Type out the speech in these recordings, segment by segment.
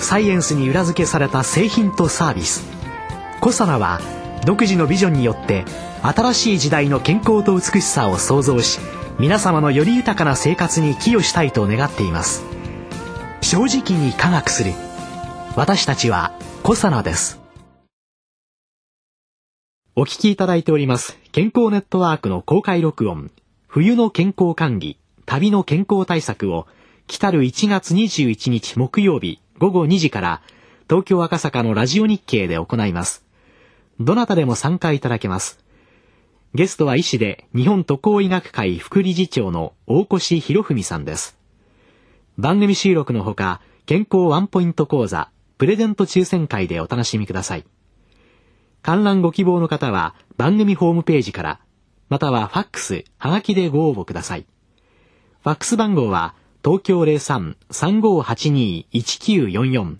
サイエンスに裏付けされた製品とサービス。コサナは独自のビジョンによって新しい時代の健康と美しさを創造し皆様のより豊かな生活に寄与したいと願っています。正直に科学する。私たちはコサナです。お聞きいただいております健康ネットワークの公開録音。冬の健康管理旅の健康対策を来る1月21日木曜日。午後2時から東京赤坂のラジオ日経で行います。どなたでも参加いただけます。ゲストは医師で日本渡航医学会副理事長の大越博文さんです。番組収録のほか健康ワンポイント講座プレゼント抽選会でお楽しみください。観覧ご希望の方は番組ホームページからまたはファックス、はがきでご応募ください。ファックス番号は東京03-3582-1944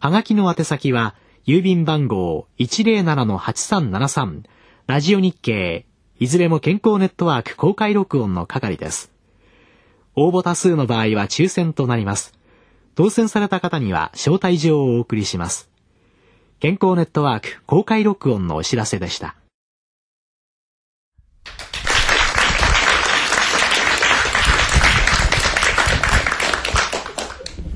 はがきの宛先は郵便番号107-8373ラジオ日経いずれも健康ネットワーク公開録音の係です。応募多数の場合は抽選となります。当選された方には招待状をお送りします。健康ネットワーク公開録音のお知らせでした。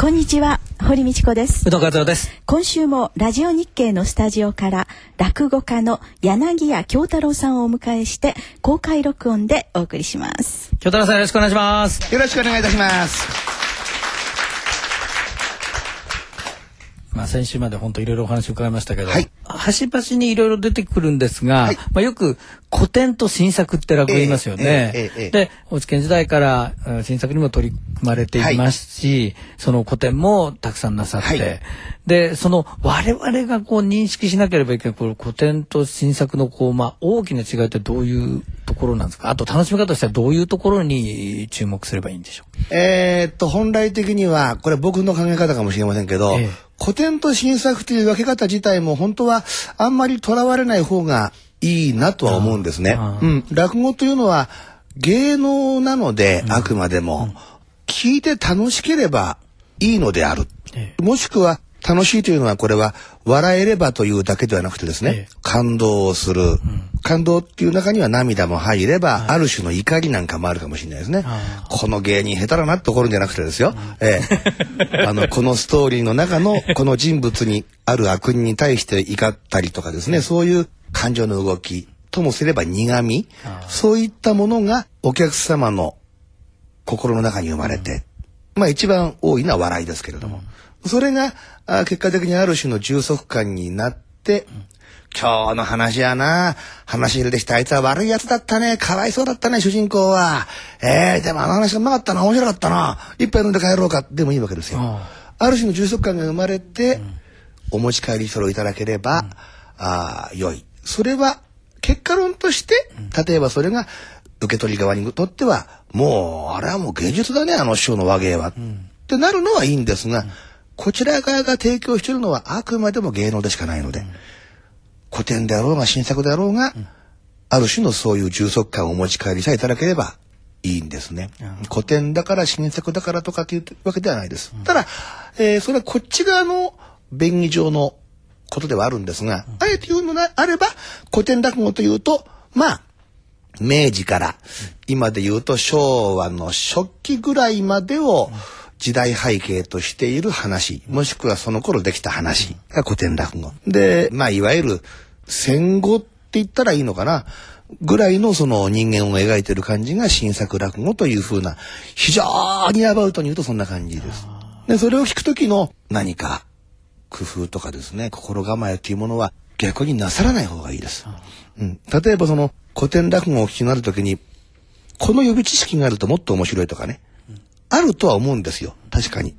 こんにちは、堀道子です。宇藤和夫です。今週もラジオ日経のスタジオから落語家の柳家京太郎さんをお迎えして公開録音でお送りします。京太郎さんよろしくお願いします。よろしくお願いいたします。まあ先週まで本当いろいろお話を伺いましたけど、はい端々にいろいろ出てくるんですが、はいまあよく古典と新作って落語言いますよね。えええで、大津県時代からうん新作にも取り組まれていますし、その古典もたくさんなさって、はい。で、その我々がこう認識しなければいけないこの古典と新作のこう、まあ大きな違いってどういうところなんですか？あと楽しみ方としてはどういうところに注目すればいいんでしょう？えーっと、本来的には、これ僕の考え方かもしれませんけど、ええ。古典と新作という分け方自体も本当はあんまりとらわれない方がいいなとは思うんですね。うん。落語というのは芸能なので、あくまでも、聞いて楽しければいいのである。え。もしくは楽しいというのはこれは笑えればというだけではなくてですね、ええ。感動をする、感動っていう中には涙も入れば、ある種の怒りなんかもあるかもしれないですね。あこの芸人下手だなって怒るんじゃなくてですよ、ええ、あのこのストーリーの中のこの人物にある悪人に対して怒ったりとかですねそういう感情の動きともすれば苦味そういったものがお客様の心の中に生まれて、まあ一番多いのは笑いですけれども、それがあ結果的にある種の充足感になって、今日の話やな、話入れてきたあいつは悪い奴だったね、かわいそうだったね、主人公は。ええでもあの話がうまかったな、面白かったな、一杯飲んで帰ろうか、でもいいわけですよ。あある種の充足感が生まれて、お持ち帰りそれをいただければ、ああ良い。それは結果論として、例えばそれが受け取り側にとっては、もう、あれはもう芸術だね、あの師匠の和芸は。ってなるのはいいんですが、こちら側が提供しているのはあくまでも芸能でしかないので、古典であろうが新作であろうが、ある種のそういう充足感をお持ち帰りさえいただければいいんですね。古典だから新作だからとかっていうわけではないです。ただ、えーそれはこっち側の便宜上のことではあるんですが、あえて言うのであれば、古典落語というと、まあ、明治から今で言うと昭和の初期ぐらいまでを時代背景としている話、もしくはその頃できた話が古典落語。で、まあいわゆる戦後って言ったらいいのかな。ぐらいのその人間を描いてる感じが新作落語というふうな、非常にアバウトに言うとそんな感じです。で、それを聞くときの何か工夫とかですね、心構えというものは逆になさらない方がいいです。うん、例えばその古典落語を聞きになるときに、この予備知識があるともっと面白いとかね、あるとは思うんですよ。確かに。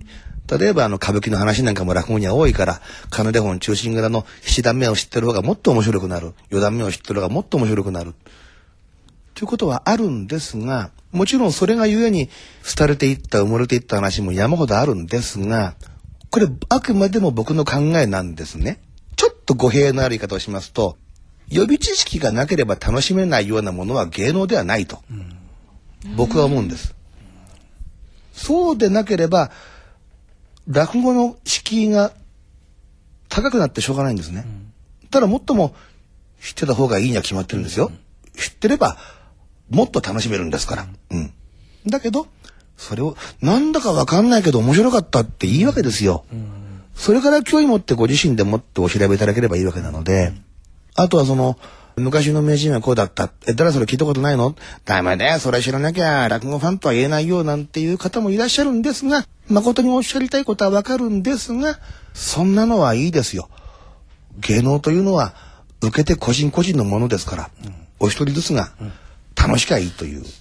例えばあの歌舞伎の話なんかも落語には多いから、カヌレ本中心蔵の七段目を知ってる方がもっと面白くなる。四段目を知ってる方がもっと面白くなる。ということはあるんですが、もちろんそれがゆえに廃れていった、埋もれていった話も山ほどあるんですが、これあくまでも僕の考えなんですね。ちょっと語弊のある言い方をしますと、予備知識がなければ楽しめないようなものは芸能ではないと、僕は思うんです。そうでなければ、落語の敷居が高くなってしょうがないんですね。ただもっとも知ってた方がいいには決まってるんですよ。知ってればもっと楽しめるんですから。うん。だけど、それをなんだかわかんないけど面白かったっていいわけですよ。それから興味持ってご自身でもっとお調べいただければいいわけなので、あとはその、昔の名人はこうだった。え、誰それ聞いたことないの？ダメだよ、それ知らなきゃ落語ファンとは言えないよなんていう方もいらっしゃるんですが、誠におっしゃりたいことはわかるんですが、そんなのはいいですよ。芸能というのは、受けて個人個人のものですから、お一人ずつが楽しきゃいいという。はい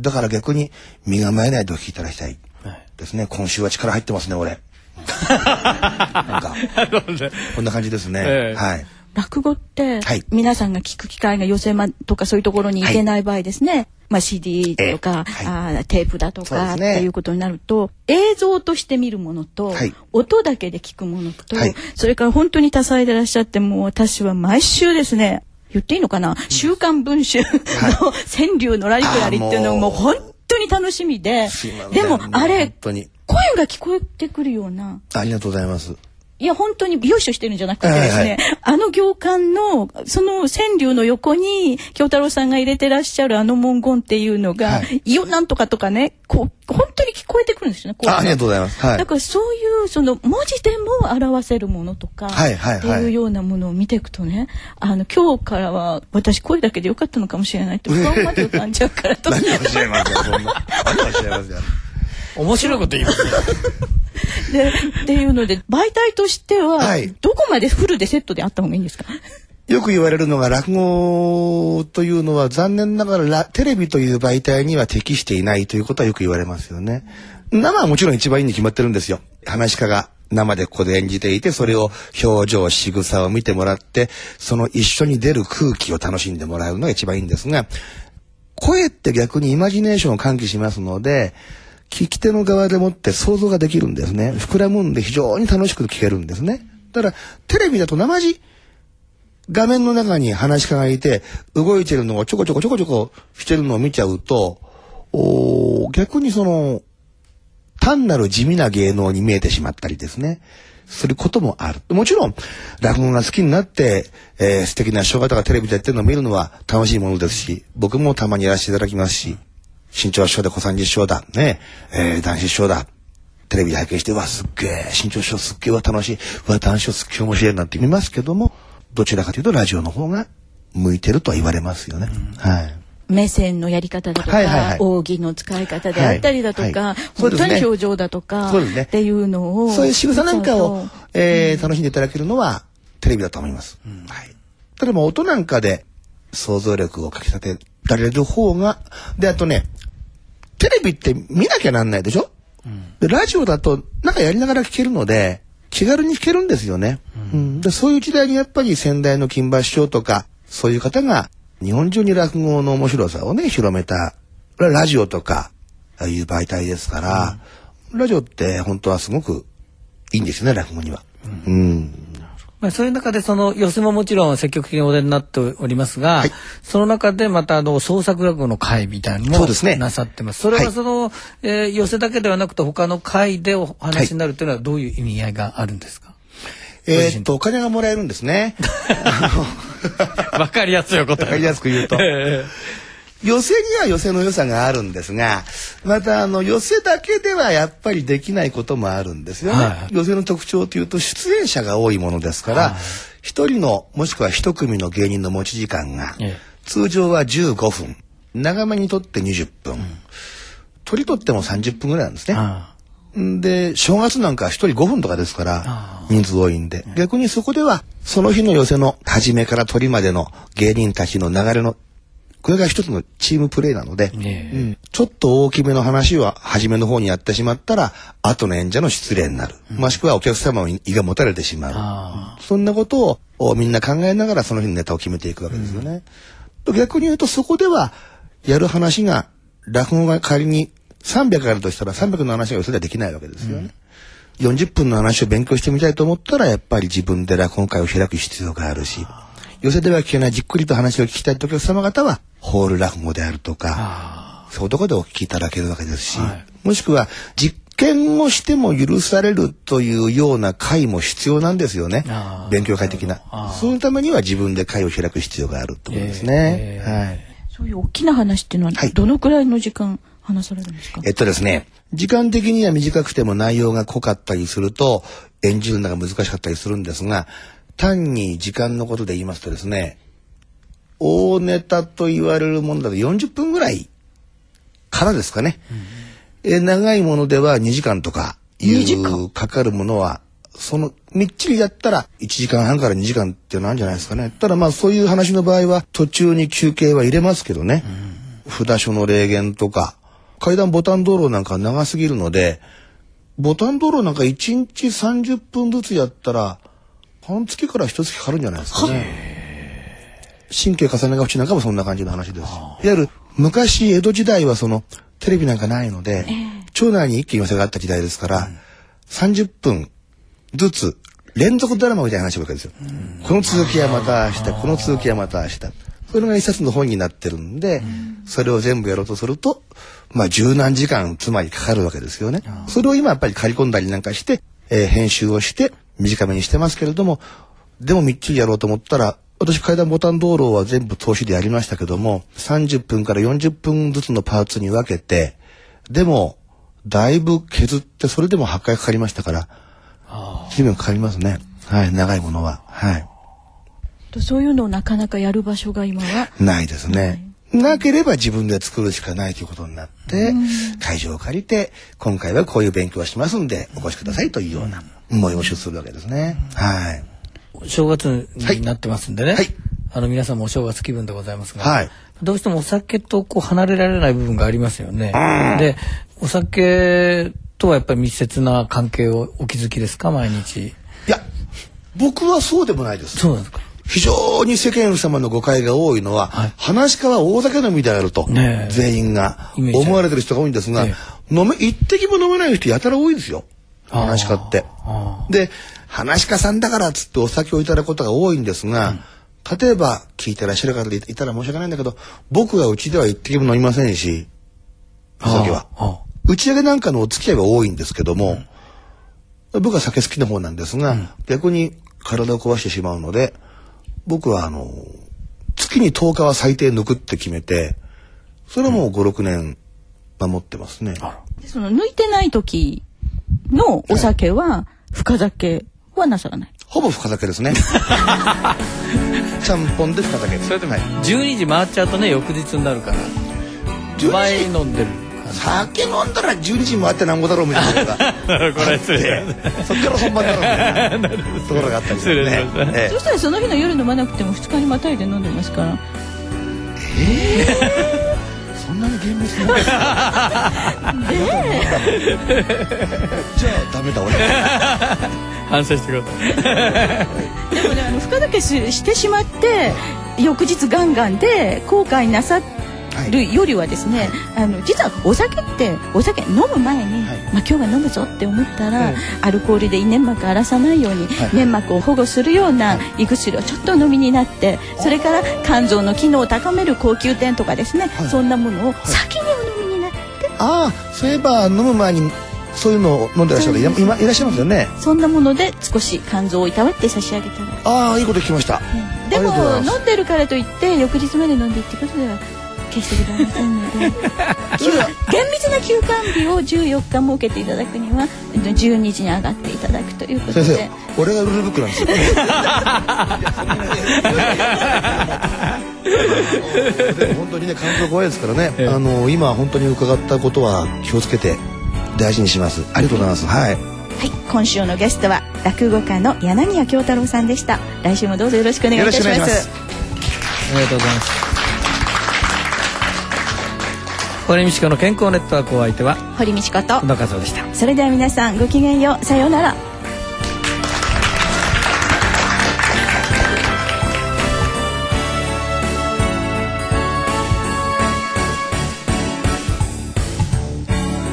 だから逆に身構えないでお聞きいただきたいはいですね。今週は力入ってますね、俺。なんか、こんな感じですね。ええはい。落語って、はい。皆さんが聞く機会が寄せ間とかそういうところに行けない場合ですね、まあ CD とか、ええ。あーテープだとか、ね。っていうことになると映像として見るものと、はい。音だけで聞くものと、はい。それから本当に多彩でいらっしゃってもう私は毎週ですね言っていいのかな、週刊文春の川柳のらりくらりっていうのがも本当に楽しみで、でもあれ。声が聞こえてくるような。ありがとうございます。いや、本当によいしょしてるんじゃなくてですね、はいはいあの行間の、その川柳の横に、京太郎さんが入れてらっしゃるあの文言っていうのが、はいいよなんとかとかね、こう、本当に聞こえてくるんですよね、こうあありがとうございます。はいだ。からそういう、その、文字でも表せるものとか、はいはいはいっていうようなものを見ていくとね、あの、今日からは私声だけでよかったのかもしれないって不安まで浮かんじゃうからと。何をおっしゃいますよ、そんな。何をおっしゃいますよ。面白いこと言いますね。で、っていうので、媒体としては、はいどこまでフルでセットであった方がいいんですか？よく言われるのが落語というのは残念ながらラテレビという媒体には適していないということはよく言われますよね。生はもちろん一番いいに決まってるんですよ。話し家が生でここで演じていて、それを表情、仕草を見てもらって、その一緒に出る空気を楽しんでもらうのが一番いいんですが、声って逆にイマジネーションを喚起しますので、聞き手の側でもって想像ができるんですね。膨らむんで非常に楽しく聞けるんですね。だから、テレビだと生地、画面の中に話し家がいて、動いてるのをちょこちょこちょこちょこしてるのを見ちゃうと、おー逆にその、単なる地味な芸能に見えてしまったりですね。することもある。もちろん、落語が好きになって、えー素敵な師匠方がテレビでやってるのを見るのは楽しいものですし、僕もたまにやらせていただきますし、新潮師匠で小三治師匠だ、ね、えー男子師匠だ、テレビで拝見して、うわ、すっげえ、新潮師匠すっげえわ、楽しい、うわ、男子師匠すっげえ面白い。なんて見ますけども、どちらかというとラジオの方が向いてるとは言われますよね。はい。目線のやり方だとか、はいはいはい。扇の使い方であったりだとか、はい。はい。そう本当に表情だとか、ね。っていうのをそういう仕草なんかをえー楽しんでいただけるのはテレビだと思います。はい。ただまあ音なんかで想像力をかき立てられる方が、で、あとね、テレビって見なきゃなんないでしょ、でラジオだとなんかやりながら聞けるので、気軽に聞けるんですよね。うんでそういう時代にやっぱり先代の金馬師匠とか、そういう方が日本中に落語の面白さをね、広めた、ラジオとか、ああいう媒体ですから、ラジオって本当はすごくいいんですよね、落語には。うん。まあ、そういう中でその寄せももちろん積極的にお出になっておりますが、はいその中でまたあの創作落語の会みたいなのもそうですねなさってます。それははいその、えー寄せだけではなくて他の会でお話になるというのはどういう意味合いがあるんですか？えーっと、お金がもらえるんですね。わかりやすいお答わかりやすく言うと。寄せには寄せの良さがあるんですが、またあの寄せだけではやっぱりできないこともあるんですよね。はい。寄せの特徴というと出演者が多いものですから、一、人のもしくは一組の芸人の持ち時間が、ええ。通常は15分、長めにとって20分、取り取っても30分ぐらいなんですね。で、正月なんか一人5分とかですからあ、人数多いんで。逆にそこでは、その日の寄せの初めから鳥までの芸人たちの流れのこれが一つのチームプレーなので、ねえうんちょっと大きめの話は初めの方にやってしまったら、後の演者の失礼になる。もしくはお客様に胃がもたれてしまう。あそんなことをおみんな考えながらその日のネタを決めていくわけですよね。逆に言うとそこではやる話が落語が仮に300あるとしたら300の話がそれはできないわけですよね。40分の話を勉強してみたいと思ったらやっぱり自分で落語会を開く必要があるし寄せでは聞けないじっくりと話を聞きたいとお客様方はホール落語であるとかあそういうところでお聞きいただけるわけですし、はい。もしくは実験をしても許されるというような会も必要なんですよね。勉強会的な。そのためには自分で会を開く必要があるってことですね、えーはい。そういう大きな話っていうのははい。どのくらいの時間話されるんですか、えっとですね、時間的には短くても内容が濃かったりすると演じるのが難しかったりするんですが、単に時間のことで言いますとですね、大ネタと言われるものだと40分ぐらいからですかね。え長いものでは2時間とかい2時間うかかるものは、そのみっちりやったら1時間半から2時間っていうのあるんじゃないですかね。ただまあそういう話の場合は途中に休憩は入れますけどね。札所の霊言とか、階段ボタン道路なんか長すぎるので、ボタン道路なんか1日30分ずつやったら、半月から一月かかるんじゃないですかね。神経重ねがちなんかもそんな感じの話です。いわゆる昔江戸時代はそのテレビなんかないので、町内に一気に寄せがあった時代ですから、30分ずつ連続ドラマみたいな話をわけですよ。この続きはまた明日、この続きはまた明日。それが一冊の本になってるんで、それを全部やろうとすると、まあ十何時間つまりかかるわけですよね。それを今やっぱり刈り込んだりなんかして、えー編集をして短めにしてますけれども、でもみっちりやろうと思ったら、私階段ボタン道路は全部投資でやりましたけども、30分から40分ずつのパーツに分けて、でも、だいぶ削って、それでも8回かかりましたから、随分かかりますね。はい、長いものは。はい。そういうのをなかなかやる場所が今は？ないですね。なければ自分で作るしかないということになって、会場を借りて、今回はこういう勉強をしますんで、お越しくださいというような催しをするわけですね。はい。正月になってますんでね、はいあの皆さんもお正月気分でございますが、はいどうしてもお酒とこう離れられない部分がありますよね。でお酒とはやっぱり密接な関係をお気づきですか？毎日。いや、僕はそうでもないです。そうなんですか？非常に世間様の誤解が多いのは、はい話し家は大酒飲みであると、ねえ全員が思われてる人が多いんですが、え飲め一滴も飲めない人やたら多いですよ話し家ってあ。で話し家さんだからっつってお酒をいただくことが多いんですが、例えば聞いてらっしゃる方でいたら申し訳ないんだけど僕はうちでは一滴も飲みませんしお酒は。打ち上げなんかのお付き合いは多いんですけども、僕は酒好きな方なんですが、逆に体を壊してしまうので僕はあの月に10日は最低抜くって決めてそれはもう56年守ってますね。でその抜いてない時のお酒は深酒はなさらない。ほぼ深酒ですね。ちゃんぽんで深酒。それでもはい12時回っちゃうとね翌日になるから12倍飲んでる酒飲んだら12時回ってなんぼだろうみたいなことが これそっから本番だろうみたいなところがあったりするね。ええそしたらその日の夜飲まなくても2日にまたいで飲んでますから。そんなに厳密 な。じゃあダメだ俺。反省してください。でもねあの深酒ししてしまって翌日ガンガンで後悔なさるよりはですね、あの実はお酒ってお酒飲む前に、はい。まあ、今日は飲むぞって思ったら、うん。アルコールで胃粘膜荒らさないように、はい。粘膜を保護するような胃薬をちょっとお飲みになってそれから肝臓の機能を高める高級店とかですね、はい。そんなものを先にお飲みになって。ああそういえば飲む前にそういうのを飲んでらっしゃる方い今いらっしゃいますよね。そんなもので少し肝臓をいたわって差し上げたら。ああいいこと聞きました。でありがとうございますも飲んでるからといって翌日まで飲んでってことでは決してございませんので 厳密な休館日を14日設けていただくには12時に上がっていただくということで先生俺がルールブックなんですよ。本当にね肝臓怖いですからね。ええあの今本当に伺ったことは気をつけて大事にします。ありがとうございます。はい。はい。今週のゲストは落語家の柳谷京太郎さんでした。来週もどうぞよろしくお願いいたします。ありがとうございます。堀道子の健康ネットワークお相手は堀道子と野和夫でした。それでは皆さんごきげんよう。さようなら。